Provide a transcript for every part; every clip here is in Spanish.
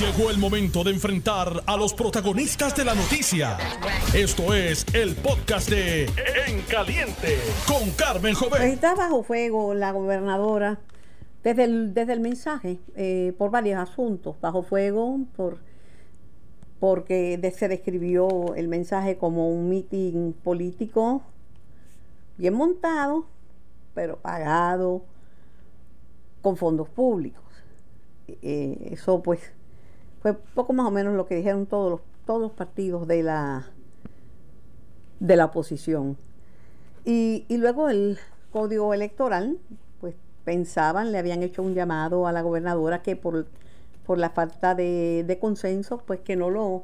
Llegó el momento de enfrentar a los protagonistas de la noticia. Esto es el podcast de En Caliente con Carmen Joven. Está bajo fuego la gobernadora desde el, desde el mensaje eh, por varios asuntos. Bajo fuego por porque se describió el mensaje como un mitin político bien montado, pero pagado con fondos públicos. Eh, eso pues fue poco más o menos lo que dijeron todos los, todos los partidos de la, de la oposición. Y, luego el código electoral, pues pensaban, le habían hecho un llamado a la gobernadora que por, por la falta de, consenso, pues que no lo,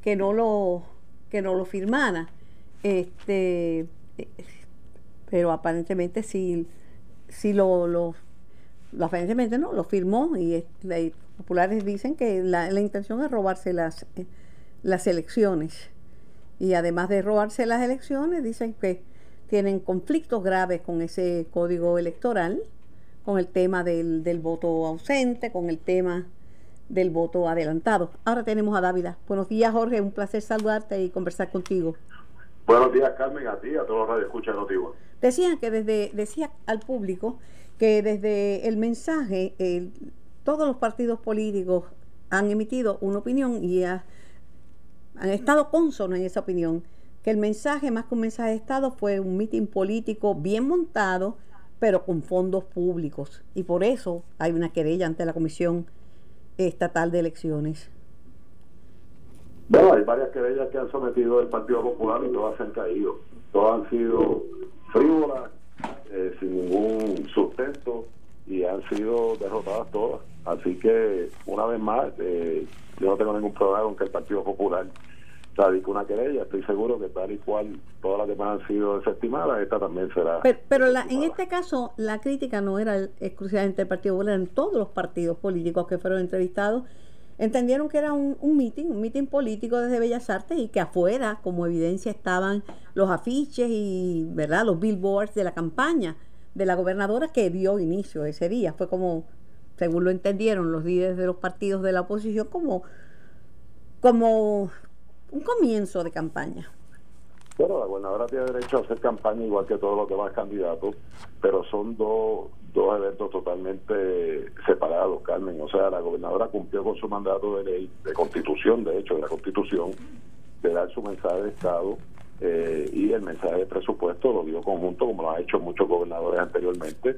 que no lo, que no lo firmara. Este, pero aparentemente sí, sí lo, lo, aparentemente no, lo firmó y los populares dicen que la, la, intención es robarse las, eh, las elecciones. Y además de robarse las elecciones, dicen que tienen conflictos graves con ese código electoral, con el tema del, del voto ausente, con el tema del voto adelantado. Ahora tenemos a Dávila. Buenos días, Jorge. Un placer saludarte y conversar contigo. Buenos días, Carmen, a ti, a todos los radioescuchas Notivo. Decían que desde, decía al público que desde el mensaje, todos los partidos políticos han emitido una opinión y han estado consonos en esa opinión, que el mensaje, más que un mensaje de Estado, fue un mitin político bien montado, pero con fondos públicos. Y por eso hay una querella ante la Comisión Estatal de Elecciones. Bueno, hay varias querellas que han sometido el Partido Popular y todas se han caído. Todas han sido frívolas, eh, sin ningún sustento y han sido derrotadas todas. Así que, una vez más, eh, yo no tengo ningún problema con que el Partido Popular radique una querella. Estoy seguro que tal y cual todas las demás han sido desestimadas, esta también será. Pero, en este caso, la crítica no era exclusivamente del Partido Popular, en todos los partidos políticos que fueron entrevistados entendieron que era un, un meeting, un meeting político desde Bellas Artes y que afuera, como evidencia, estaban los afiches y verdad los billboards de la campaña de la gobernadora que dio inicio ese día. Fue como, según lo entendieron los líderes de los partidos de la oposición, como, como un comienzo de campaña. Bueno, la gobernadora tiene derecho a hacer campaña igual que todos los demás candidatos, pero son dos, dos eventos totalmente separados, Carmen. O sea, la gobernadora cumplió con su mandato de ley, de constitución, de hecho, de la constitución, de dar su mensaje de Estado eh, y el mensaje de presupuesto lo dio conjunto, como lo han hecho muchos gobernadores anteriormente.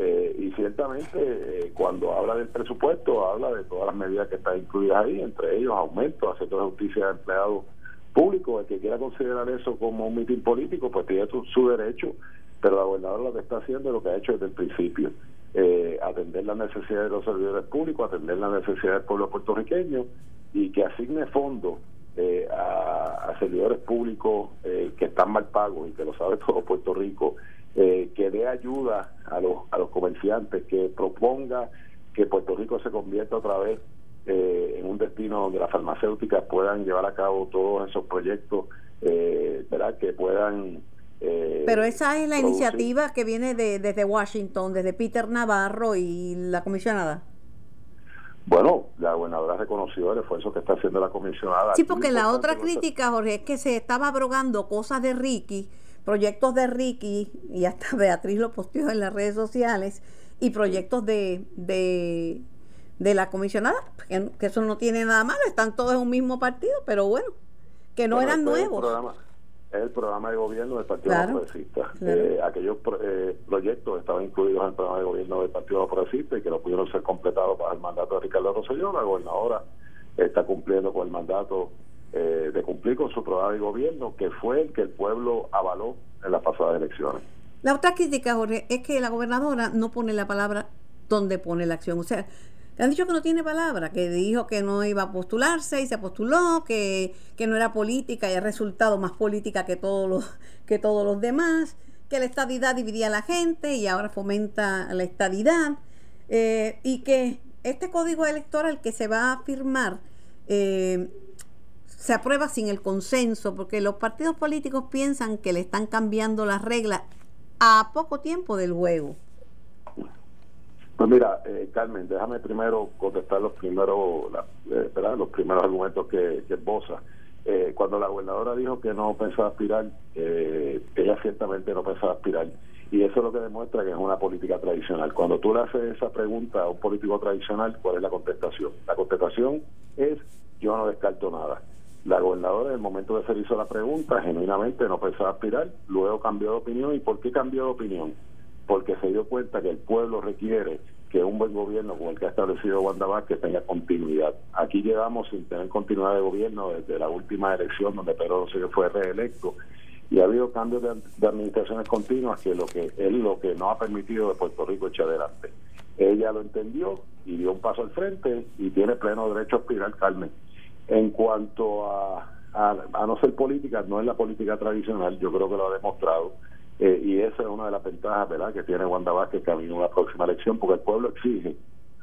Eh, y ciertamente, eh, cuando habla del presupuesto, habla de todas las medidas que están incluidas ahí, entre ellos aumento, haciendo justicia de empleados público, el que quiera considerar eso como un mitin político, pues tiene su, derecho, pero la gobernadora lo que está haciendo es lo que ha hecho desde el principio, eh, atender las necesidades de los servidores públicos, atender las necesidades del pueblo puertorriqueño y que asigne fondos eh, a, servidores públicos eh, que están mal pagos y que lo sabe todo Puerto Rico, que dé ayuda a los, a los comerciantes, que proponga que Puerto Rico se convierta otra vez eh, en un destino donde las farmacéuticas puedan llevar a cabo todos esos proyectos, eh, ¿verdad? Que puedan... Eh, Pero esa es la iniciativa que viene de, desde Washington, desde Peter Navarro y la comisionada. Bueno, la gobernadora reconoció el esfuerzo que está haciendo la comisionada. Sí, porque la otra crítica, Jorge, es que se estaba abrogando cosas de Ricky, proyectos de Ricky, y hasta Beatriz lo posteó en las redes sociales, y proyectos de, de de la comisionada, que, eso no tiene nada malo, están todos en un mismo partido, pero bueno, que no eran nuevos. Es el, programa, de gobierno del Partido Progresista. Eh, aquellos eh, proyectos estaban incluidos en el programa de gobierno del Partido Progresista y que no pudieron ser completados para el mandato de Ricardo Rosselló. La gobernadora está cumpliendo con el mandato eh, de cumplir con su programa de gobierno, que fue el que el pueblo avaló en las pasadas elecciones. La otra crítica, Jorge, es que la gobernadora no pone la palabra donde pone la acción. O sea, han dicho que no tiene palabra, que dijo que no iba a postularse y se postuló, que, no era política y ha resultado más política que todos los, que todos los demás, que la estadidad dividía a la gente y ahora fomenta la estadidad, eh, y que este código electoral que se va a firmar eh, se aprueba sin el consenso, porque los partidos políticos piensan que le están cambiando las reglas a poco tiempo del juego. Pues mira, eh, Carmen, déjame primero contestar los primeros, eh, los primeros argumentos que, que esboza. Eh, cuando la gobernadora dijo que no pensaba aspirar, ella ciertamente no pensaba aspirar. Y eso es lo que demuestra que es una política tradicional. Cuando tú le haces esa pregunta a un político tradicional, ¿cuál es la contestación? La contestación es yo no descarto nada. La gobernadora en el momento de hacer hizo la pregunta, genuinamente no pensaba aspirar, luego cambió de opinión. ¿Y por qué cambió de opinión? Porque se dio cuenta que el pueblo requiere que un buen gobierno como el que ha establecido Wanda Vázquez tenga continuidad. Aquí llegamos sin tener continuidad de gobierno desde la última elección donde Pedro Rosselló fue reelecto y ha habido cambios de, administraciones continuas que lo que es lo que no ha permitido de Puerto Rico echar adelante. Ella lo entendió y dio un paso al frente y tiene pleno derecho a aspirar Carmen. En cuanto a, a, no ser política, no es la política tradicional, yo creo que lo ha demostrado eh, y esa es una de las ventajas ¿verdad? que tiene Wanda Vázquez camino a la próxima elección, porque el pueblo exige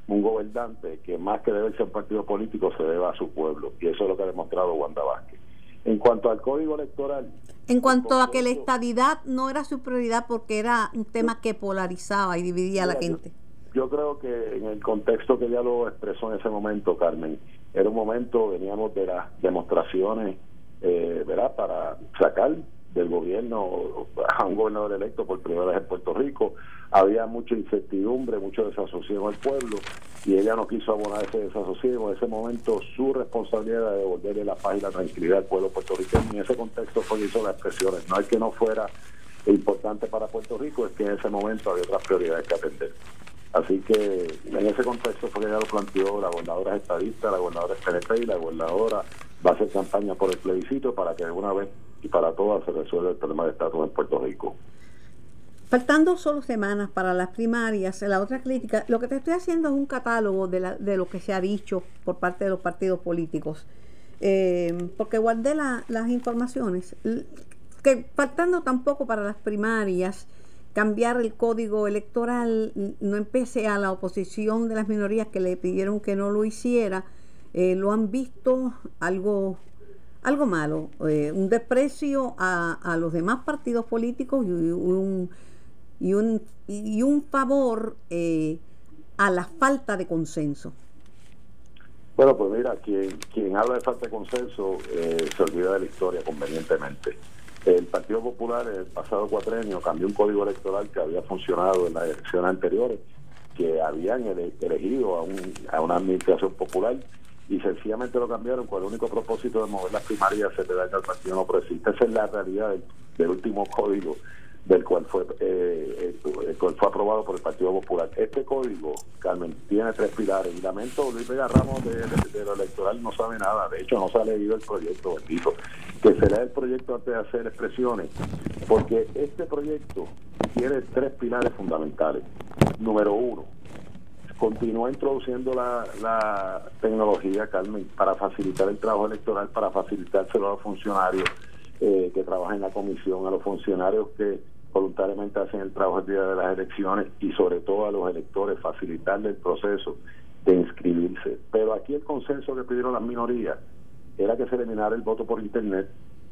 un gobernante que más que debe ser un partido político se deba a su pueblo, y eso es lo que ha demostrado Wanda Vázquez. En cuanto al código electoral... En cuanto a que la estadidad no era su prioridad porque era un tema que polarizaba y dividía a la gente. Yo, creo que en el contexto que ya lo expresó en ese momento, Carmen, era un momento, veníamos de las demostraciones, eh, ¿verdad?, para sacar del gobierno a un gobernador electo por primera vez en Puerto Rico. Había mucha incertidumbre, mucho desasosiego el pueblo y ella no quiso abonar ese desasosiego. En ese momento su responsabilidad de devolverle la paz y la tranquilidad al pueblo puertorriqueño. En ese contexto fue que hizo las expresiones. No es que no fuera importante para Puerto Rico, es que en ese momento había otras prioridades que atender. Así que en ese contexto fue que ella lo planteó, la gobernadora es estadista, la gobernadora PNP y la gobernadora va a hacer campaña por el plebiscito para que de una vez y para todas se resuelva el problema de estatus en Puerto Rico. Faltando solo semanas para las primarias, la otra crítica, lo que te estoy haciendo es un catálogo de, la, de lo que se ha dicho por parte de los partidos políticos, eh, porque guardé las informaciones, que faltando tampoco para las primarias, cambiar el código electoral, no empecé a la oposición de las minorías que le pidieron que no lo hiciera, eh, lo han visto algo algo malo, eh, un desprecio a, los demás partidos políticos y un, y un, y un favor eh, a la falta de consenso. Bueno, pues mira, quien, quien habla de falta de consenso se olvida de la historia convenientemente. El Partido Popular el pasado cuatrenio cambió un código electoral que había funcionado en las elecciones anteriores, que habían elegido a, un, a una administración popular y sencillamente lo cambiaron con el único propósito de mover las primarias se te da al partido no progresista. Esa es la realidad del, último código del cual fue eh, el, cual fue aprobado por el Partido Popular. Este código, Carmen, tiene tres pilares lamento Luis Vega Ramos de, lo electoral no sabe nada, de hecho no se ha leído el proyecto, bendito, que se lea el proyecto antes de hacer expresiones, porque este proyecto tiene tres pilares fundamentales. Número uno, continúa introduciendo la, tecnología, Carmen, para facilitar el trabajo electoral, para facilitárselo a los funcionarios eh, que trabajan en la comisión, a los funcionarios que voluntariamente hacen el trabajo el día de las elecciones y sobre todo a los electores, facilitarle el proceso de inscribirse. Pero aquí el consenso que pidieron las minorías era que se eliminara el voto por Internet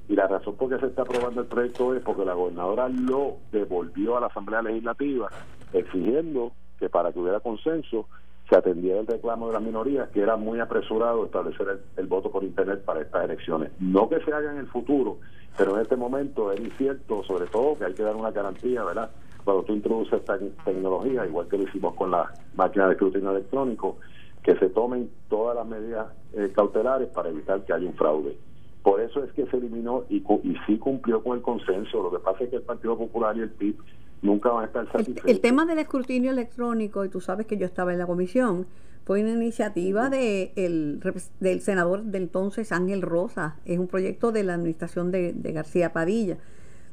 y la razón por qué se está aprobando el proyecto es porque la gobernadora lo devolvió a la Asamblea Legislativa exigiendo que para que hubiera consenso se atendiera el reclamo de las minorías, que era muy apresurado establecer el, voto por Internet para estas elecciones. No que se haga en el futuro, pero en este momento es incierto, sobre todo que hay que dar una garantía, ¿verdad? Cuando tú introduces esta tecnología, igual que lo hicimos con la máquina de escrutinio electrónico, que se tomen todas las medidas eh, cautelares para evitar que haya un fraude. Por eso es que se eliminó y, y sí cumplió con el consenso. Lo que pasa es que el Partido Popular y el PIB nunca van a estar satisfechos. El, tema del escrutinio electrónico, y tú sabes que yo estaba en la comisión, fue una iniciativa de el, del senador de entonces Ángel Rosa, es un proyecto de la administración de, García Padilla.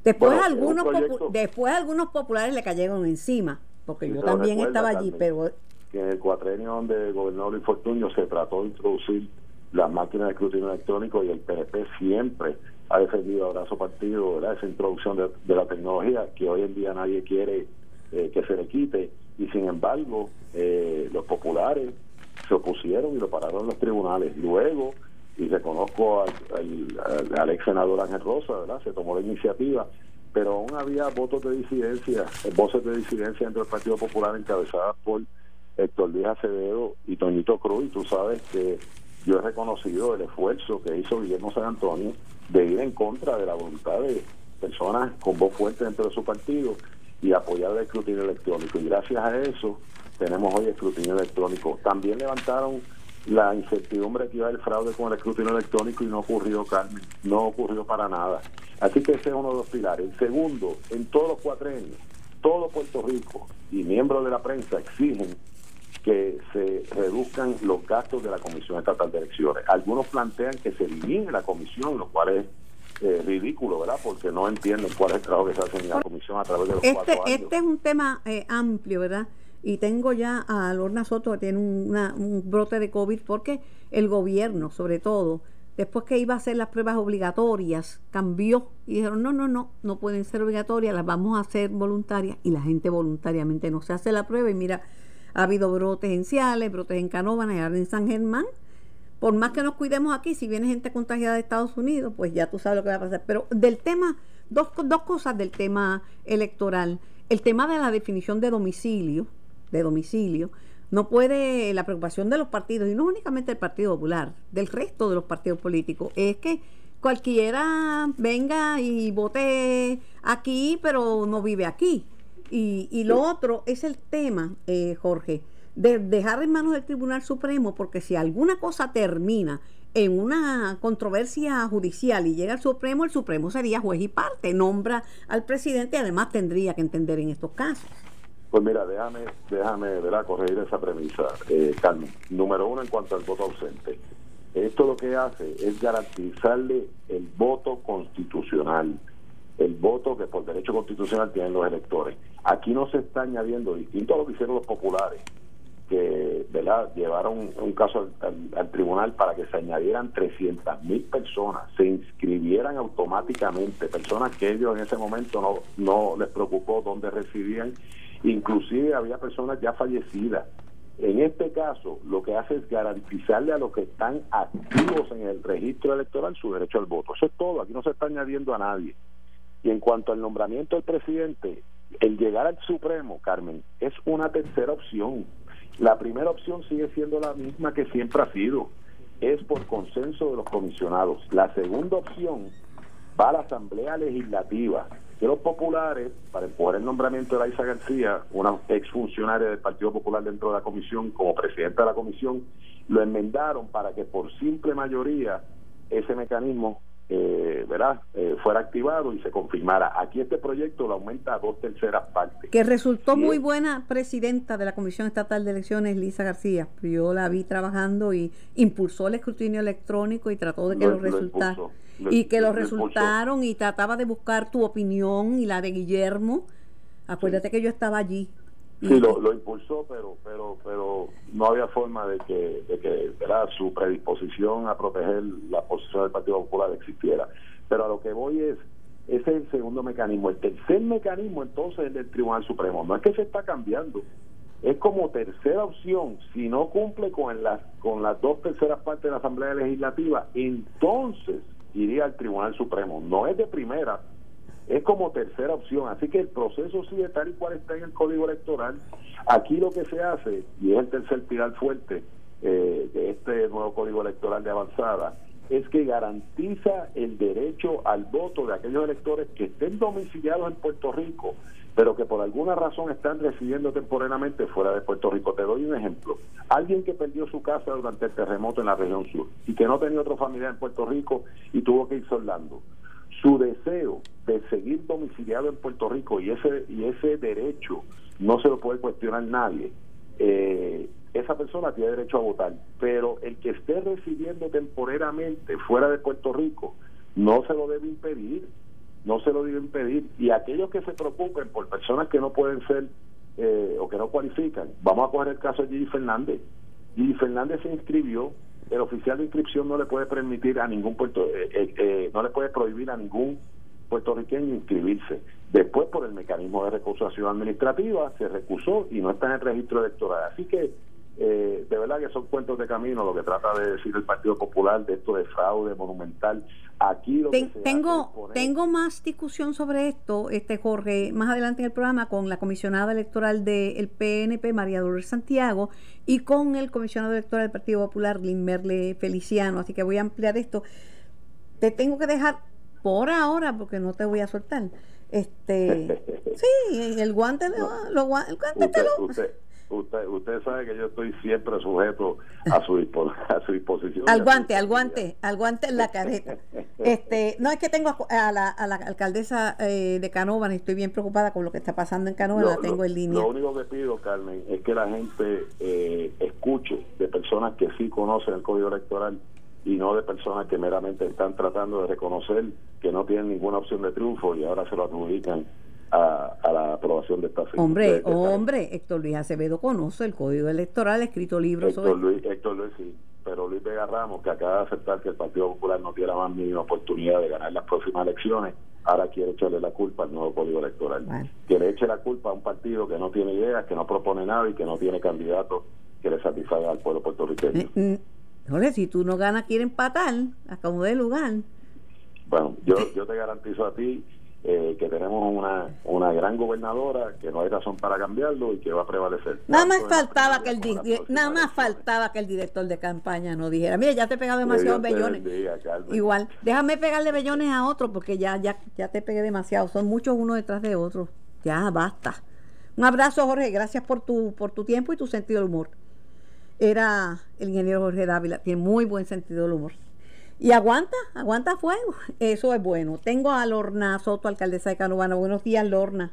Después algunos después algunos populares le cayeron encima, porque yo también estaba allí, pero que en el cuatrenio donde gobernó Luis Fortuño se trató de introducir las máquinas de escrutinio electrónico y el PNP siempre ha defendido a brazo partido ¿verdad? esa introducción de, la tecnología que hoy en día nadie quiere eh, que se le quite y sin embargo eh, los populares se opusieron y lo pararon en los tribunales luego y reconozco al, ex senador Ángel Rosa ¿verdad? se tomó la iniciativa pero aún había votos de disidencia voces de disidencia dentro del Partido Popular encabezadas por Héctor Luis Acevedo y Toñito Cruz, y tú sabes que yo he reconocido el esfuerzo que hizo Guillermo San Antonio de ir en contra de la voluntad de personas con voz fuerte dentro de su partido y apoyar el escrutinio electrónico. Y gracias a eso tenemos hoy escrutinio electrónico. También levantaron la incertidumbre que iba el fraude con el escrutinio electrónico y no ocurrió, Carmen, no ocurrió para nada. Así que ese es uno de los pilares. El segundo, en todos los cuatrenios, todo Puerto Rico y miembros de la prensa exigen que se reduzcan los gastos de la Comisión Estatal de Elecciones. Algunos plantean que se elimine la comisión, lo cual es eh, ridículo, ¿verdad? Porque no entienden cuál es el trabajo que se hace en la comisión a través de los este, cuatro años. Este es un tema eh, amplio, ¿verdad? Y tengo ya a Lorna Soto que tiene un brote de COVID porque el gobierno, sobre todo, después que iba a hacer las pruebas obligatorias, cambió y dijeron, no, no, no, no pueden ser obligatorias, las vamos a hacer voluntarias y la gente voluntariamente no se hace la prueba y mira, ha habido brotes en Ciales, brotes en Canóvana y ahora en San Germán. Por más que nos cuidemos aquí, si viene gente contagiada de Estados Unidos, pues ya tú sabes lo que va a pasar. Pero del tema, dos, dos cosas del tema electoral. El tema de la definición de domicilio, de domicilio, no puede, la preocupación de los partidos, y no únicamente del Partido Popular, del resto de los partidos políticos, es que cualquiera venga y vote aquí, pero no vive aquí. Y, y lo otro es el tema, eh, Jorge, de dejar en manos del Tribunal Supremo, porque si alguna cosa termina en una controversia judicial y llega al Supremo, el Supremo sería juez y parte, nombra al presidente y además tendría que entender en estos casos. Pues mira, déjame, déjame ¿verdad? corregir esa premisa, eh, Carmen. Número uno, en cuanto al voto ausente. Esto lo que hace es garantizarle el voto constitucional, el voto que por derecho constitucional tienen los electores. Aquí no se está añadiendo, distinto a lo que hicieron los populares, que ¿verdad? llevaron un caso al, tribunal para que se añadieran 300 mil personas, se inscribieran automáticamente, personas que ellos en ese momento no, no les preocupó dónde residían Inclusive había personas ya fallecidas. En este caso, lo que hace es garantizarle a los que están activos en el registro electoral su derecho al voto. Eso es todo, aquí no se está añadiendo a nadie. Y en cuanto al nombramiento del presidente, el llegar al Supremo, Carmen, es una tercera opción. La primera opción sigue siendo la misma que siempre ha sido, es por consenso de los comisionados. La segunda opción va a la Asamblea Legislativa los populares, para empujar el nombramiento de Laisa García, una exfuncionaria del Partido Popular dentro de la comisión, como presidenta de la comisión, lo enmendaron para que por simple mayoría ese mecanismo eh, ¿verdad? Eh, fuera activado y se confirmara. Aquí este proyecto lo aumenta a dos terceras partes. Que resultó muy buena presidenta de la Comisión Estatal de Elecciones, Lisa García. Yo la vi trabajando y impulsó el escrutinio electrónico y trató de que lo, resultara. y que lo, resultaron y trataba de buscar tu opinión y la de Guillermo. Acuérdate que yo estaba allí Sí, lo, lo, impulsó, pero pero pero no había forma de que, de que su predisposición a proteger la posición del Partido Popular existiera. Pero a lo que voy es, ese es el segundo mecanismo. El tercer mecanismo entonces es del Tribunal Supremo. No es que se está cambiando, es como tercera opción. Si no cumple con las, con las dos terceras partes de la Asamblea Legislativa, entonces iría al Tribunal Supremo. No es de primera, es como tercera opción. Así que el proceso sigue tal y cual está en el Código Electoral. Aquí lo que se hace, y es el tercer pilar fuerte eh, de este nuevo Código Electoral de avanzada, es que garantiza el derecho al voto de aquellos electores que estén domiciliados en Puerto Rico, pero que por alguna razón están residiendo temporalmente fuera de Puerto Rico. Te doy un ejemplo. Alguien que perdió su casa durante el terremoto en la región sur y que no tenía otro familiar en Puerto Rico y tuvo que ir soldando su deseo de seguir domiciliado en Puerto Rico y ese y ese derecho no se lo puede cuestionar nadie eh, esa persona tiene derecho a votar. Pero el que esté residiendo temporariamente fuera de Puerto Rico no se lo debe impedir no se lo debe impedir. Y aquellos que se preocupen por personas que no pueden ser eh, o que no cualifican vamos a coger el caso de Gigi Fernández. Gigi Fernández se inscribió el oficial de inscripción no le puede permitir a ningún puerto, eh, eh, eh, no le puede prohibir a ningún puertorriqueño inscribirse. Después, por el mecanismo de recusación administrativa, se recusó y no está en el registro electoral. Así que eh, de verdad que son cuentos de camino lo que trata de decir el Partido Popular de esto de fraude monumental. Aquí lo que tengo tengo más discusión sobre esto, este Jorge, más adelante en el programa con la comisionada electoral del PNP María Dolores Santiago y con el comisionado electoral del Partido Popular Lin Merle Feliciano, así que voy a ampliar esto. Te tengo que dejar por ahora porque no te voy a soltar. Este, sí, el guante, el guante te lo usted, usted sabe que yo estoy siempre sujeto a su, a su disposición. Al guante, al guante, al guante en la careta. Este, no es que tengo a la, a la alcaldesa eh, de Canóvana y estoy bien preocupada con lo que está pasando en Canóvana, la tengo en línea. Lo único que pido, Carmen, es que la gente eh, escuche de personas que sí conocen el código electoral y no de personas que meramente están tratando de reconocer que no tienen ninguna opción de triunfo y ahora se lo adjudican a, la aprobación de esta Hombre, hombre, Héctor Luis Acevedo conoce el código electoral, ha escrito libros Héctor Luis, Héctor Luis sí, pero Luis Vega Ramos, que acaba de aceptar que el Partido Popular no tiene más ni oportunidad de ganar las próximas elecciones, ahora quiere echarle la culpa al nuevo código electoral. Que le eche la culpa a un partido que no tiene ideas, que no propone nada y que no tiene candidato que le satisfaga al pueblo puertorriqueño. Mm, mm. si tú no ganas, quiere empatar a como de lugar. Bueno, yo, yo te garantizo a ti eh, que tenemos una, una gran gobernadora que no hay razón para cambiarlo y que va a prevalecer. Nada más faltaba que el nada más faltaba que el director de campaña no dijera, mire, ya te he pegado demasiados bellones. Igual, déjame pegarle bellones a otro porque ya ya ya te pegué demasiado, son muchos uno detrás de otro. Ya basta. Un abrazo, Jorge, gracias por tu por tu tiempo y tu sentido del humor. Era el ingeniero Jorge Dávila, tiene muy buen sentido del humor. Y aguanta, aguanta fuego. Eso es bueno. Tengo a Lorna Soto, alcaldesa de Canubana. Buenos días, Lorna.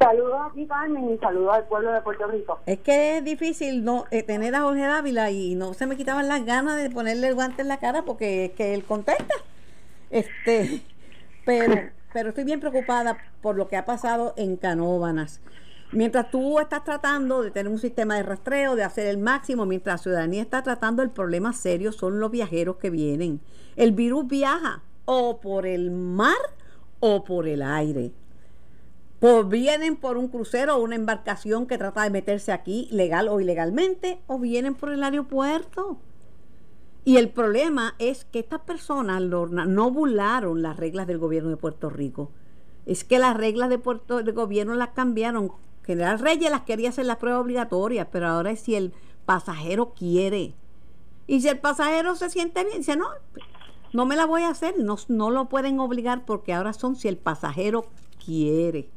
Saludos a ti, Carmen, y saludos al pueblo de Puerto Rico. Es que es difícil no eh, tener a Jorge Dávila y no se me quitaban las ganas de ponerle el guante en la cara porque es que él contesta. Este, pero, pero estoy bien preocupada por lo que ha pasado en Canóbanas. Mientras tú estás tratando de tener un sistema de rastreo, de hacer el máximo, mientras la ciudadanía está tratando el problema serio, son los viajeros que vienen. El virus viaja o por el mar o por el aire. Pues vienen por un crucero o una embarcación que trata de meterse aquí legal o ilegalmente, o vienen por el aeropuerto. Y el problema es que estas personas, no burlaron las reglas del gobierno de Puerto Rico. Es que las reglas de Puerto del gobierno las cambiaron General Reyes las quería hacer las pruebas obligatorias, pero ahora es si el pasajero quiere. Y si el pasajero se siente bien, dice, no, no me la voy a hacer, no, no lo pueden obligar porque ahora son si el pasajero quiere.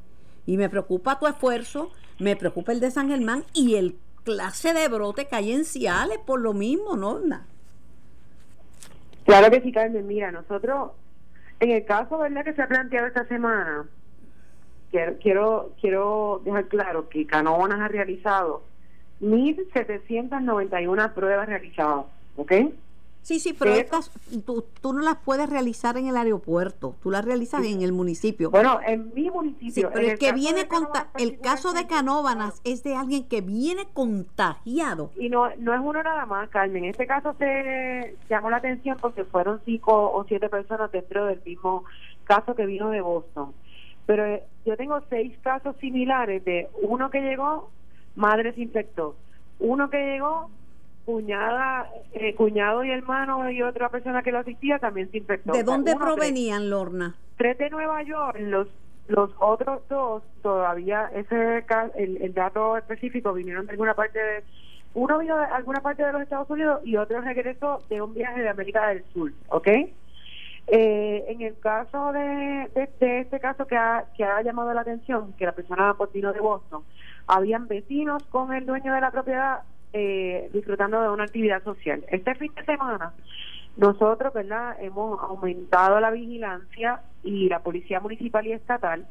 Y me preocupa tu esfuerzo, me preocupa el de San Germán y el clase de brote que hay en Ciales por lo mismo, ¿no? Claro que sí, Carmen. Mira, nosotros, en el caso ¿verdad? que se ha planteado esta semana, quiero, quiero, dejar claro que Canonas ha realizado 1.791 pruebas realizadas, ¿ok? Sí, sí, pero estas tú, tú, no las puedes realizar en el aeropuerto, tú las realizas en el municipio. Bueno, en mi municipio. pero el, que viene con el caso de Canóbanas es de alguien que viene contagiado. Y no, no es uno nada más, Carmen. En este caso se llamó la atención porque fueron cinco o siete personas dentro del mismo caso que vino de Boston. Pero eh, yo tengo seis casos similares de uno que llegó, madre se infectó, uno que llegó, cuñada, eh, cuñado y hermano y otra persona que lo asistía también se infectó. ¿De dónde provenían, Lorna? Tres de Nueva York, los los otros dos todavía ese el, el dato específico vinieron de alguna parte de uno vino de alguna parte de los Estados Unidos y otro regresó de un viaje de América del Sur, ¿ok? Eh, en el caso de, este caso que ha, que ha llamado la atención, que la persona vino de Boston, habían vecinos con el dueño de la propiedad eh, disfrutando de una actividad social. Este fin de semana nosotros, ¿verdad? Hemos aumentado la vigilancia y la policía municipal y estatal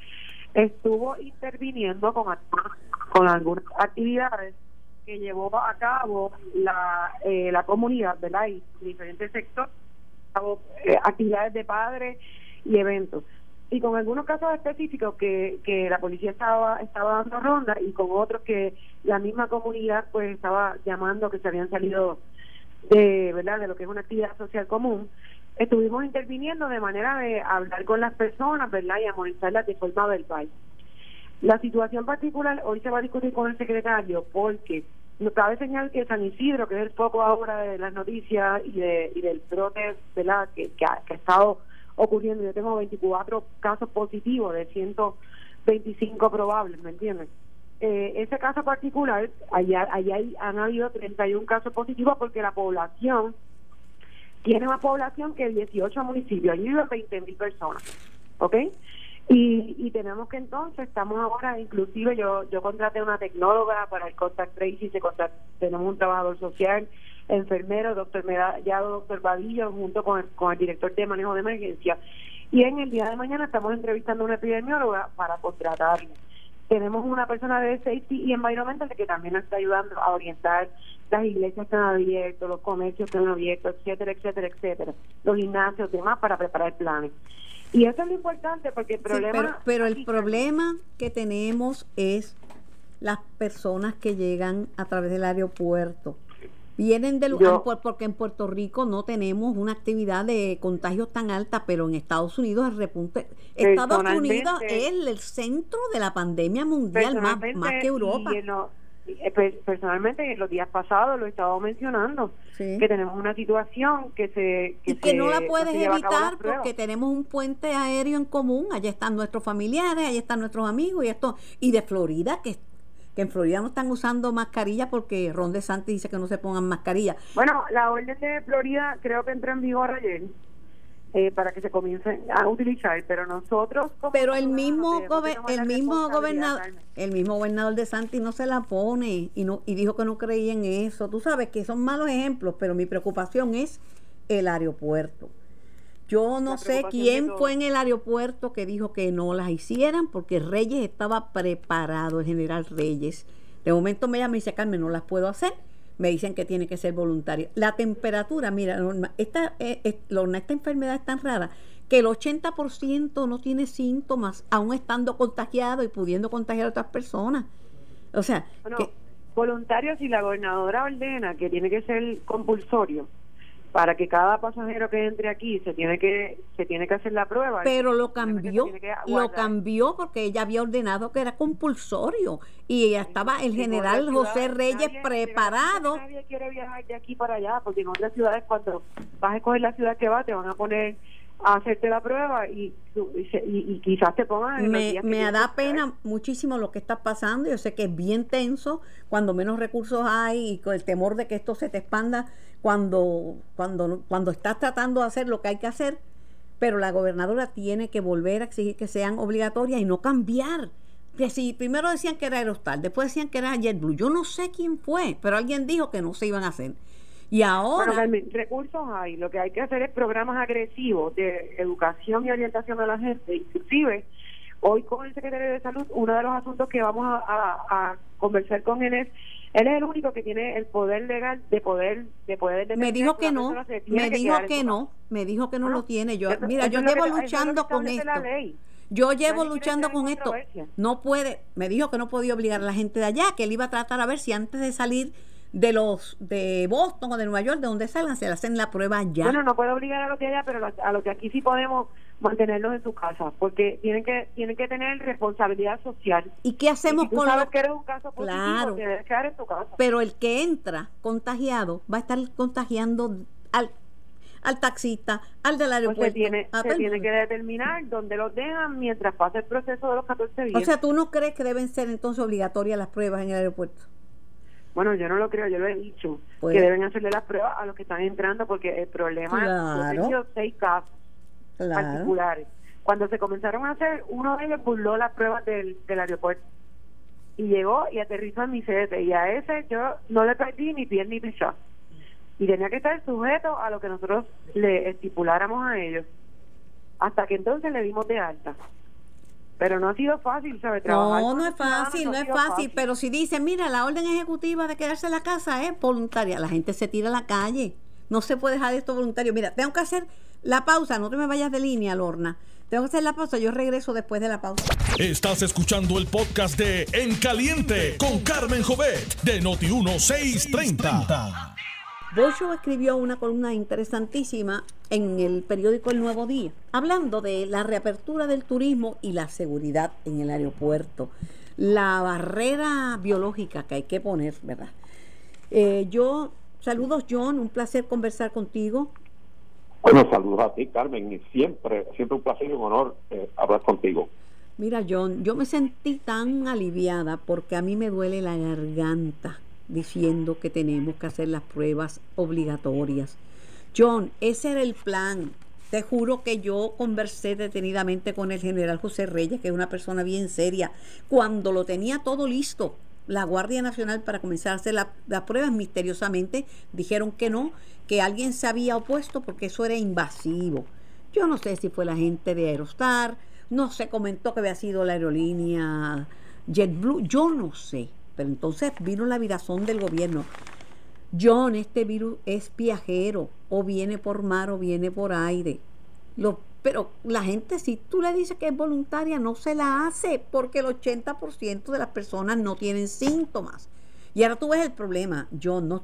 estuvo interviniendo con, con algunas actividades que llevó a cabo la, eh, la comunidad, ¿verdad? Y diferentes sectores actividades de padres y eventos. Y con algunos casos específicos que, que la policía estaba, estaba dando ronda y con otros que la misma comunidad pues estaba llamando que se habían salido de, ¿verdad? de lo que es una actividad social común, estuvimos interviniendo de manera de hablar con las personas, ¿verdad? Y amonizarlas de forma verbal. La situación particular hoy se va a discutir con el secretario porque cabe señalar que San Isidro, que es el foco ahora de las noticias y, de, y del brote ¿verdad? Que, que, ha, que ha estado ocurriendo, yo tengo 24 casos positivos de 125 probables, ¿me entiendes? Eh, ese caso particular, allá, allá han habido 31 casos positivos porque la población tiene más población que 18 municipios, allí viven 20 mil personas, ¿ok? Y, y tenemos que entonces, estamos ahora, inclusive yo yo contraté una tecnóloga para el contact tracing, se tenemos un trabajador social, enfermero, doctor Medallado, doctor Badillo, junto con el, con el director de manejo de emergencia. Y en el día de mañana estamos entrevistando a una epidemióloga para contratarlo. Tenemos una persona de safety y environmental que también nos está ayudando a orientar las iglesias que están abiertas, los comercios que están abiertos, etcétera, etcétera, etcétera, los gimnasios, demás, para preparar planes. Y eso es lo importante porque el problema... pero, el problema que tenemos es las personas que llegan a través del aeropuerto. Vienen del porque en Puerto Rico no tenemos una actividad de contagios tan alta, pero en Estados Unidos el repunte Estados Unidos es el centro de la pandemia mundial más, más que Europa. Eh, personalmente en los días pasados lo he estado mencionando que tenemos una situación que se y que no la puedes evitar porque tenemos un puente aéreo en común allá están nuestros familiares allá están nuestros amigos y esto y de Florida que que en Florida no están usando mascarilla porque Ron DeSantis dice que no se pongan mascarilla. Bueno, la orden de Florida creo que entró en vigor ayer. Eh, para que se comiencen a utilizar, pero nosotros pero el mismo el mismo gobernador el mismo gobernador de Santi no se la pone y no y dijo que no creía en eso. Tú sabes que son malos ejemplos, pero mi preocupación es el aeropuerto. Yo no sé quién fue en el aeropuerto que dijo que no las hicieran porque Reyes estaba preparado, el general Reyes. De momento me llama y dice, Carmen, no las puedo hacer me dicen que tiene que ser voluntario. La temperatura, mira, esta, eh, esta enfermedad es tan rara que el 80% no tiene síntomas, aún estando contagiado y pudiendo contagiar a otras personas. O sea, bueno, voluntario si la gobernadora ordena que tiene que ser compulsorio para que cada pasajero que entre aquí se tiene que se tiene que hacer la prueba pero lo cambió lo cambió porque ella había ordenado que era compulsorio y ya estaba el general José Reyes preparado. nadie quiere viajar de aquí para allá porque en otras ciudades cuando vas a escoger la ciudad que va te van a poner a hacerte la prueba y, y, quizás te pongan me, me da pena muchísimo lo que está pasando yo sé que es bien tenso cuando menos recursos hay y con el temor de que esto se te expanda cuando, cuando, cuando estás tratando de hacer lo que hay que hacer, pero la gobernadora tiene que volver a exigir que sean obligatorias y no cambiar. Que si primero decían que era Aerostar, después decían que era JetBlue, yo no sé quién fue, pero alguien dijo que no se iban a hacer. Y ahora... recursos hay, lo que hay que hacer es programas agresivos de educación y orientación a la gente, inclusive hoy con el secretario de salud, uno de los asuntos que vamos a, a conversar con él es él es el único que tiene el poder legal de poder de poder me dijo que no me dijo que, no me dijo que no lo tiene. Yo mira yo llevo luchando con esto. yo llevo luchando con esto. no puede me dijo que no podía obligar a la gente de allá que él iba a tratar a ver si antes de salir de los de Boston o de Nueva York de donde salgan se le hacen la prueba ya bueno no puede obligar a los de allá pero a los que aquí sí podemos mantenerlos en su casa, porque tienen que tienen que tener responsabilidad social. ¿Y qué hacemos con sabes que eres un caso positivo, claro, que quedar en tu casa. Pero el que entra contagiado va a estar contagiando al al taxista, al del pues aeropuerto. se tiene, se tiene que determinar dónde los dejan mientras pasa el proceso de los 14 días. O sea, ¿tú no crees que deben ser entonces obligatorias las pruebas en el aeropuerto? Bueno, yo no lo creo, yo lo he dicho, pues que deben hacerle las pruebas a los que están entrando porque el problema es que seis casos particulares. Cuando se comenzaron a hacer, uno de ellos burló las pruebas del, del aeropuerto y llegó y aterrizó en mi sede y a ese yo no le perdí ni piel ni pichón y tenía que estar sujeto a lo que nosotros le estipuláramos a ellos. Hasta que entonces le dimos de alta pero no ha sido fácil ¿sabes? Trabajar no no es fácil no, es fácil, pero si dicen mira la orden ejecutiva de quedarse en la casa es voluntaria la gente se tira a la calle no se puede dejar esto voluntario mira tengo que hacer la pausa, no te me vayas de línea, Lorna. Tengo que hacer la pausa, yo regreso después de la pausa. Estás escuchando el podcast de En Caliente con Carmen Jovet de Noti1630. Bocho escribió una columna interesantísima en el periódico El Nuevo Día, hablando de la reapertura del turismo y la seguridad en el aeropuerto, la barrera biológica que hay que poner, ¿verdad? Eh, yo, saludos John, un placer conversar contigo. Bueno, saludos a ti, Carmen, y siempre, siempre un placer y un honor eh, hablar contigo. Mira, John, yo me sentí tan aliviada porque a mí me duele la garganta diciendo que tenemos que hacer las pruebas obligatorias. John, ese era el plan. Te juro que yo conversé detenidamente con el general José Reyes, que es una persona bien seria, cuando lo tenía todo listo. La Guardia Nacional para comenzar a hacer las pruebas misteriosamente dijeron que no, que alguien se había opuesto porque eso era invasivo. Yo no sé si fue la gente de Aerostar, no se comentó que había sido la aerolínea JetBlue, yo no sé. Pero entonces vino la virazón del gobierno. John, este virus es viajero, o viene por mar o viene por aire. Lo, pero la gente, si tú le dices que es voluntaria, no se la hace, porque el 80% de las personas no tienen síntomas. Y ahora tú ves el problema, John, no,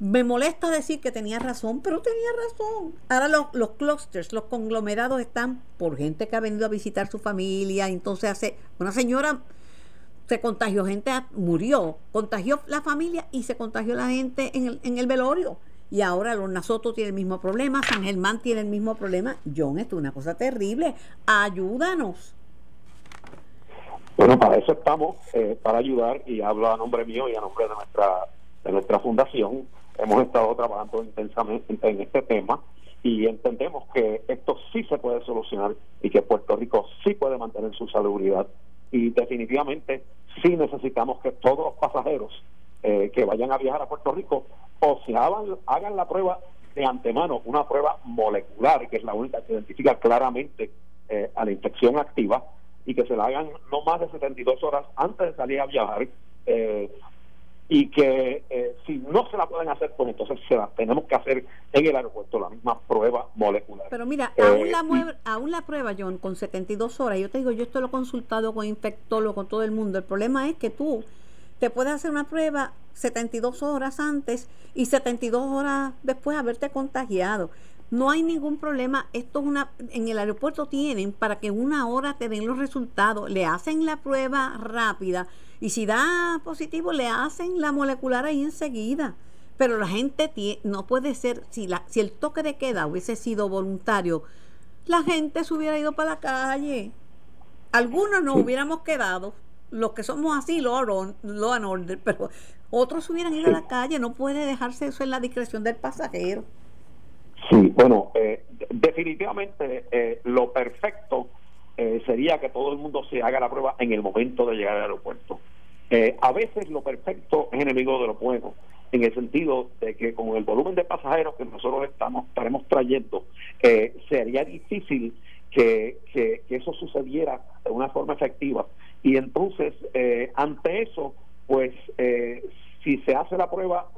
me molesta decir que tenía razón, pero tenía razón. Ahora los, los clusters, los conglomerados están por gente que ha venido a visitar su familia. Entonces hace una señora se contagió gente, murió, contagió la familia y se contagió la gente en el, en el velorio. Y ahora los Nasoto tiene el mismo problema, San Germán tiene el mismo problema. John, esto es una cosa terrible. Ayúdanos. Bueno, para eso estamos, eh, para ayudar, y hablo a nombre mío y a nombre de nuestra, de nuestra fundación hemos estado trabajando intensamente en este tema y entendemos que esto sí se puede solucionar y que Puerto Rico sí puede mantener su salubridad y definitivamente sí necesitamos que todos los pasajeros eh, que vayan a viajar a Puerto Rico o se hagan, hagan la prueba de antemano, una prueba molecular, que es la única que identifica claramente eh, a la infección activa, y que se la hagan no más de 72 horas antes de salir a viajar, eh, y que eh, si no se la pueden hacer, pues entonces se la tenemos que hacer en el aeropuerto, la misma prueba molecular. Pero mira, aún, eh, la aún la prueba, John, con 72 horas, yo te digo, yo esto lo he consultado con infectólogos, con todo el mundo, el problema es que tú te puedes hacer una prueba 72 horas antes y 72 horas después haberte contagiado. No hay ningún problema. Esto es una. En el aeropuerto tienen para que una hora te den los resultados. Le hacen la prueba rápida y si da positivo, le hacen la molecular ahí enseguida. Pero la gente no puede ser, si, la, si el toque de queda hubiese sido voluntario, la gente se hubiera ido para la calle. Algunos nos hubiéramos quedado, los que somos así, lo, lo han orden, pero otros hubieran ido a la calle. No puede dejarse eso en la discreción del pasajero. Sí, bueno, eh, definitivamente eh, lo perfecto eh, sería que todo el mundo se haga la prueba en el momento de llegar al aeropuerto. Eh, a veces lo perfecto es enemigo de lo bueno, en el sentido de que con el volumen de pasajeros que nosotros estamos estaremos trayendo, eh, sería difícil que, que, eso sucediera de una forma efectiva. Y entonces, ante eso, pues si se hace la prueba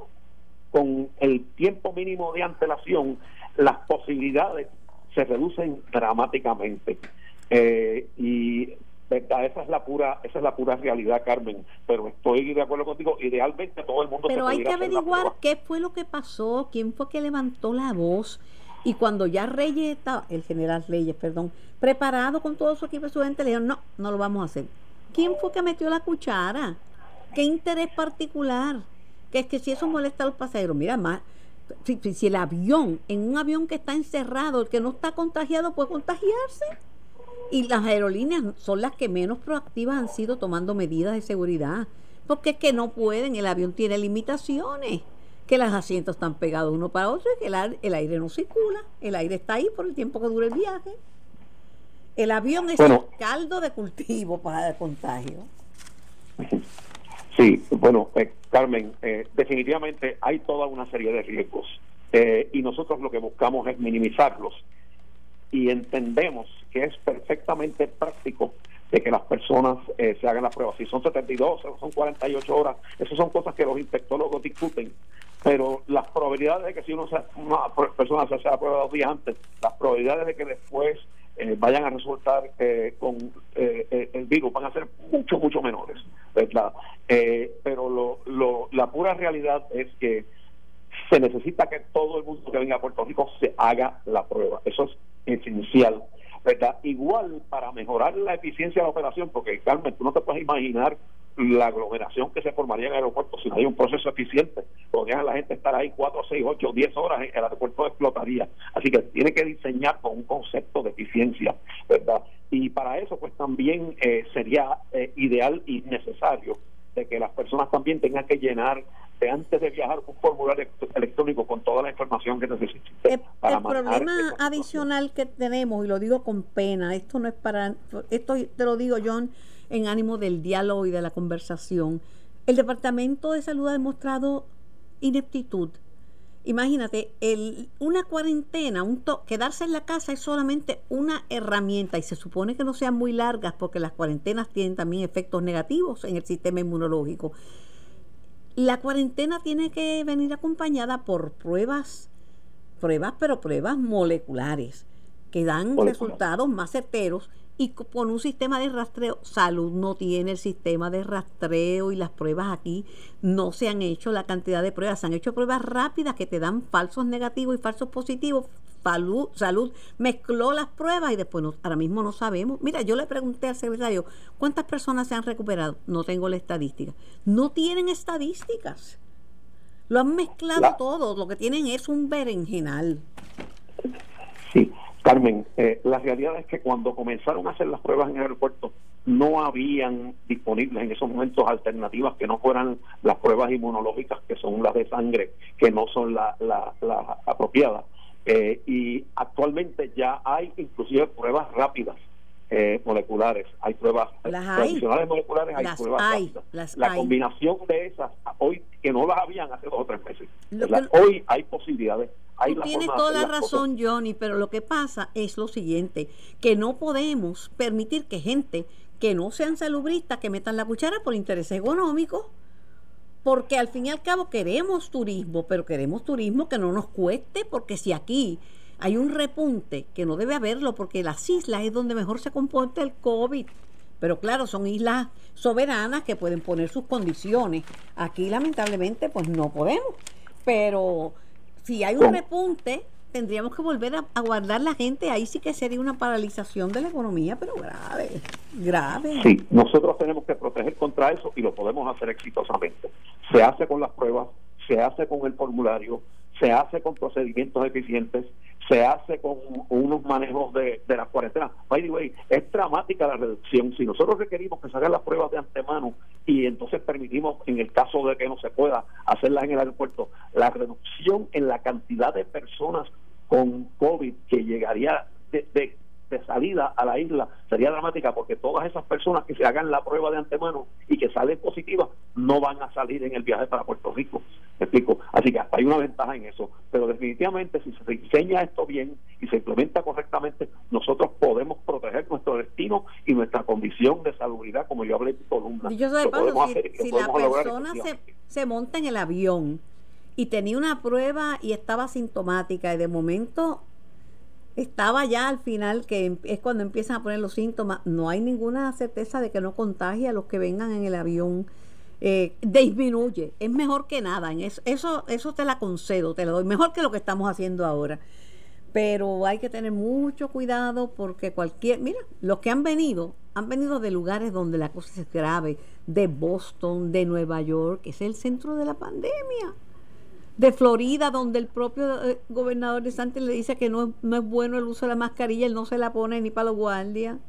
con el tiempo mínimo de antelación, las posibilidades se reducen dramáticamente. Eh, y esa es la pura esa es la pura realidad Carmen pero estoy de acuerdo contigo. Idealmente todo el mundo pero hay que averiguar qué fue lo que pasó quién fue que levantó la voz. Y cuando ya Reyes estaba el general Reyes perdón preparado con todo su equipo su gente le dijeron no no lo vamos a hacer quién fue que metió la cuchara qué interés particular que es que si eso molesta a los pasajeros mira más si, si el avión en un avión que está encerrado el que no está contagiado puede contagiarse y las aerolíneas son las que menos proactivas han sido tomando medidas de seguridad. Porque es que no pueden, el avión tiene limitaciones, que los asientos están pegados uno para otro y que el, aire no circula, el aire está ahí por el tiempo que dura el viaje. El avión es un caldo de cultivo para el contagio. Sí, bueno, eh, Carmen, eh, definitivamente hay toda una serie de riesgos eh, y nosotros lo que buscamos es minimizarlos y entendemos que es perfectamente práctico de que las personas eh, se hagan la prueba. Si son 72 o son 48 horas, esas son cosas que los infectólogos discuten. Pero las probabilidades de que si uno una persona se hace la prueba dos días antes, las probabilidades de que después eh, vayan a resultar eh, con el virus van a ser mucho, mucho menores. ¿verdad? pero lo, lo, la pura realidad es que se necesita que todo el mundo que venga a Puerto Rico se haga la prueba. Eso es esencial. ¿verdad? Igual para mejorar la eficiencia de la operación, porque Carmen, tú no te puedes imaginar la aglomeración que se formaría en el aeropuerto si no hay un proceso eficiente. Podrían la gente estar ahí 4, 6, 8, 10 horas, el aeropuerto explotaría. Así que tiene que diseñar con un concepto de eficiencia, ¿verdad? Y para eso, pues también eh, sería eh, ideal y necesario de que las personas también tengan que llenar de antes de viajar un formulario electrónico con toda la información que necesiten. El, el problema adicional que tenemos, y lo digo con pena, esto no es para, esto te lo digo John en ánimo del diálogo y de la conversación, el Departamento de Salud ha demostrado ineptitud. Imagínate, el, una cuarentena, un quedarse en la casa es solamente una herramienta y se supone que no sean muy largas porque las cuarentenas tienen también efectos negativos en el sistema inmunológico. La cuarentena tiene que venir acompañada por pruebas, pruebas, pero pruebas moleculares que dan resultados más certeros y con un sistema de rastreo. Salud no tiene el sistema de rastreo y las pruebas aquí no se han hecho la cantidad de pruebas. Se han hecho pruebas rápidas que te dan falsos negativos y falsos positivos. Salud, salud mezcló las pruebas y después ahora mismo no sabemos. Mira, yo le pregunté al secretario, ¿cuántas personas se han recuperado? No tengo la estadística. No tienen estadísticas. Lo han mezclado todo. Lo que tienen es un berenjenal. Carmen, eh, la realidad es que cuando comenzaron a hacer las pruebas en el aeropuerto, no habían disponibles en esos momentos alternativas que no fueran las pruebas inmunológicas, que son las de sangre, que no son las la, la apropiadas. Eh, y actualmente ya hay inclusive pruebas rápidas eh, moleculares, hay pruebas tradicionales moleculares, hay pruebas rápidas. la combinación de esas, hoy que no las habían hace dos o tres meses, hoy hay posibilidades Tú tienes toda la razón, Johnny, pero lo que pasa es lo siguiente, que no podemos permitir que gente que no sean salubristas que metan la cuchara por interés económico, porque al fin y al cabo queremos turismo, pero queremos turismo que no nos cueste, porque si aquí hay un repunte, que no debe haberlo, porque las islas es donde mejor se comporta el COVID. Pero claro, son islas soberanas que pueden poner sus condiciones. Aquí lamentablemente pues no podemos. Pero si hay un repunte, tendríamos que volver a, guardar la gente. Ahí sí que sería una paralización de la economía, pero grave, grave. Sí, nosotros tenemos que proteger contra eso y lo podemos hacer exitosamente. Se hace con las pruebas, se hace con el formulario, se hace con procedimientos eficientes, se hace con unos manejos de, de la cuarentena. By the way, es dramática la reducción. Si nosotros requerimos que se hagan las pruebas de antemano y entonces permitimos, en el caso de que no se pueda, hacerlas en el aeropuerto, la reducción en la cantidad de personas con COVID que llegaría de, de de salida a la isla sería dramática porque todas esas personas que se hagan la prueba de antemano y que salen positivas no van a salir en el viaje para Puerto Rico. ¿Me explico? Así que hasta hay una ventaja en eso. Pero definitivamente si se diseña esto bien y se implementa correctamente, nosotros podemos proteger nuestro destino y nuestra condición de salubridad, como yo hablé en columna. si, la persona se, se monta en el avión y tenía una prueba y estaba sintomática y de momento estaba ya al final, que es cuando empiezan a poner los síntomas, no hay ninguna certeza de que no contagie a los que vengan en el avión. Eh, disminuye, es mejor que nada, eso, eso, eso te la concedo, te lo doy, mejor que lo que estamos haciendo ahora. Pero hay que tener mucho cuidado porque cualquier, mira, los que han venido, han venido de lugares donde la cosa es grave, de Boston, de Nueva York, que es el centro de la pandemia de Florida, donde el propio eh, gobernador de Santos le dice que no, no es bueno el uso de la mascarilla, él no se la pone ni para los guardias.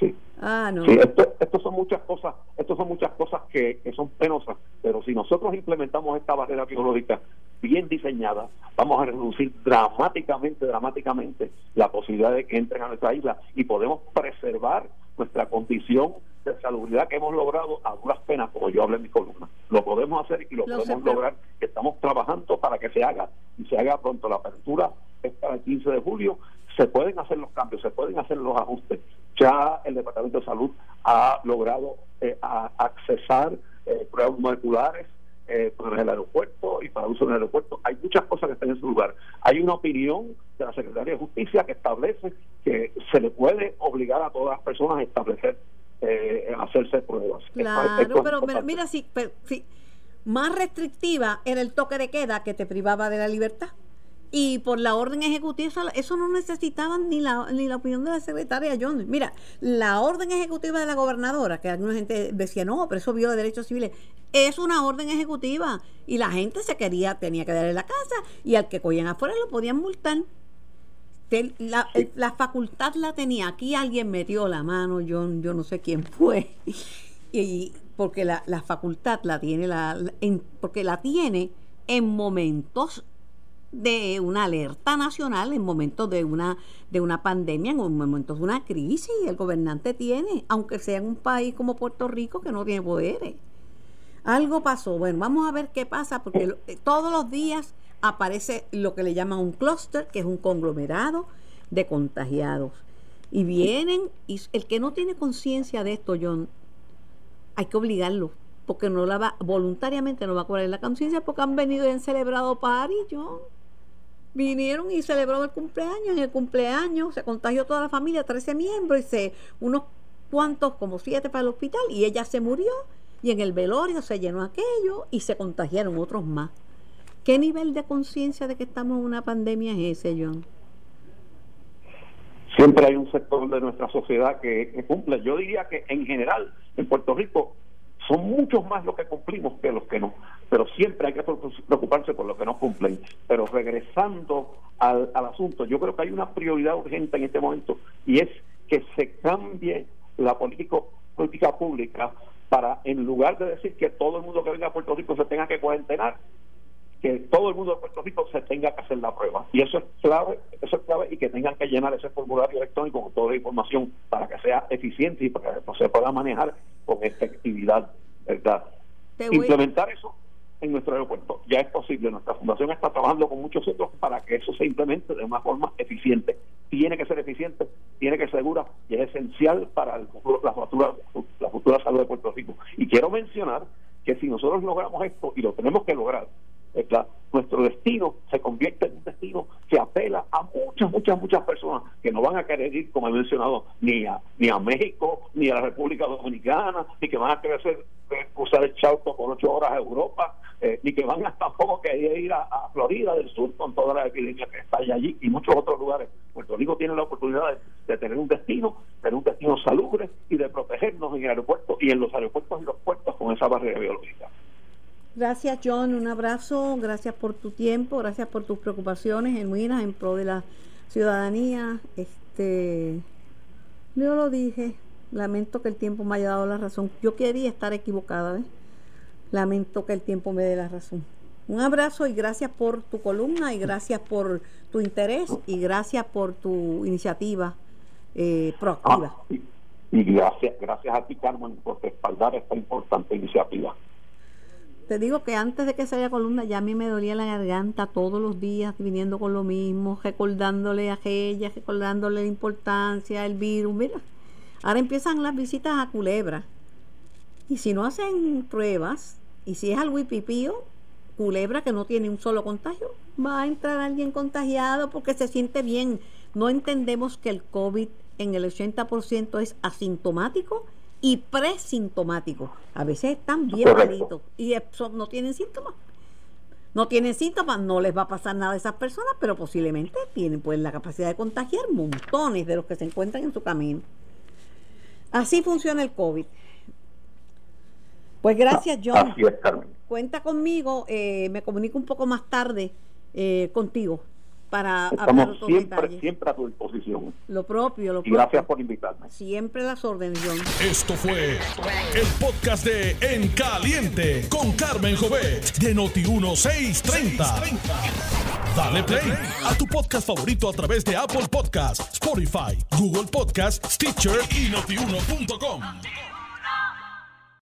Sí. Ah, no. Sí, esto, son muchas cosas, esto son muchas cosas que, son penosas, pero si nosotros implementamos esta barrera biológica bien diseñada, vamos a reducir dramáticamente, dramáticamente la posibilidad de que entren a nuestra isla y podemos preservar nuestra condición de salubridad que hemos logrado a duras penas, como yo hablé en mi columna. Lo podemos hacer y lo, podemos lograr. Estamos trabajando para que se haga y se haga pronto. La apertura es para el 15 de julio. Se pueden hacer los cambios, se pueden hacer los ajustes. Ya el Departamento de Salud ha logrado eh, accesar eh, pruebas moleculares eh, para el aeropuerto y para uso en el aeropuerto. Hay muchas cosas que están en su lugar. Hay una opinión de la Secretaría de Justicia que establece que se le puede obligar a todas las personas a establecer, eh, hacerse pruebas. Claro, pero, mira, si, más restrictiva era el toque de queda que te privaba de la libertad. Y por la orden ejecutiva, eso no necesitaban ni la, ni la opinión de la secretaria Jones. Mira, la orden ejecutiva de la gobernadora, que alguna gente decía, no, pero eso viola derechos civiles, es una orden ejecutiva. Y la gente se quería, tenía que darle la casa, y al que cogían afuera lo podían multar. La, la, facultad la tenía. Aquí alguien metió la mano, yo, yo no sé quién fue. Y, porque la, la, facultad la tiene, la, en, porque la tiene en momentos de una alerta nacional, en momentos de una, de una pandemia, en momentos de una crisis, el gobernante tiene, aunque sea en un país como Puerto Rico que no tiene poderes. Algo pasó. Bueno, vamos a ver qué pasa, porque eh, todos los días aparece lo que le llaman un clúster, que es un conglomerado de contagiados. Y vienen, y el que no tiene conciencia de esto, John, hay que obligarlo, porque no la va, voluntariamente no va a cobrar la conciencia, porque han venido y han celebrado party, John. Vinieron y celebraron el cumpleaños, en el cumpleaños se contagió toda la familia, 13 miembros, y se, unos cuantos, como siete para el hospital, y ella se murió, y en el velorio se llenó aquello, y se contagiaron otros más. ¿Qué nivel de conciencia de que estamos en una pandemia es ese, John? Siempre hay un sector de nuestra sociedad que, cumple. Yo diría que en general en Puerto Rico son muchos más los que cumplimos que los que no, pero siempre hay que preocuparse por los que no cumplen. Pero regresando al, al, asunto, yo creo que hay una prioridad urgente en este momento y es que se cambie la política, política pública para, en lugar de decir que todo el mundo que venga a Puerto Rico se tenga que cuarentenar, que todo el mundo de Puerto Rico se tenga que hacer la prueba. Y eso es clave, eso es clave y que tengan que llenar ese formulario electrónico con toda la información para que sea eficiente y para que se pueda manejar con efectividad, ¿verdad? Implementar eso en nuestro aeropuerto ya es posible. Nuestra fundación está trabajando con muchos otros para que eso se implemente de una forma eficiente. Tiene que ser eficiente, tiene que ser segura y es esencial para el la, futura, la futura salud de Puerto Rico. Y quiero mencionar que si nosotros logramos esto, y lo tenemos que lograr, nuestro destino se convierte en un destino que apela a muchas, muchas, muchas personas que no van a querer ir, como he mencionado, ni a, ni a México, ni a la República Dominicana, ni que van a querer hacer, eh, cruzar el Chauto por ocho horas a Europa, eh, ni que van a tampoco querer ir a, Florida del Sur con toda la epidemia que está allí y muchos otros lugares. Puerto Rico tiene la oportunidad de, tener un destino, tener un destino salubre y de protegernos en el aeropuerto y en los aeropuertos y los puertos con esa barrera biológica. Gracias John, un abrazo, gracias por tu tiempo, gracias por tus preocupaciones genuinas en pro de la ciudadanía. Este, yo lo dije, lamento que el tiempo me haya dado la razón. Yo quería estar equivocada, lamento que el tiempo me dé la razón. Un abrazo y gracias por tu columna y gracias por tu interés y gracias por tu iniciativa eh, proactiva. Ah, y gracias, gracias a ti, Carmen, por respaldar esta importante iniciativa. Te digo que antes de que salga columna ya a mí me dolía la garganta todos los días viniendo con lo mismo, recordándole a ella, recordándole la importancia, el virus. Mira, ahora empiezan las visitas a Culebra. Y si no hacen pruebas, y si es al wipipío, Culebra que no tiene un solo contagio, va a entrar alguien contagiado porque se siente bien. No entendemos que el COVID en el 80% es asintomático y presintomáticos. A veces están bien malitos y no tienen síntomas. No tienen síntomas, no les va a pasar nada a esas personas, pero posiblemente tienen pues la capacidad de contagiar montones de los que se encuentran en su camino. Así funciona el COVID. Pues gracias, John. Cuenta conmigo, eh, me comunico un poco más tarde eh, contigo para Estamos siempre, siempre a tu disposición. Lo propio, lo y gracias por invitarme. Siempre las órdenes, John. Esto fue el podcast de En Caliente con Carmen Jovet de Noti1630. Dale play a tu podcast favorito a través de Apple Podcasts, Spotify, Google Podcasts, Stitcher y notiuno.com.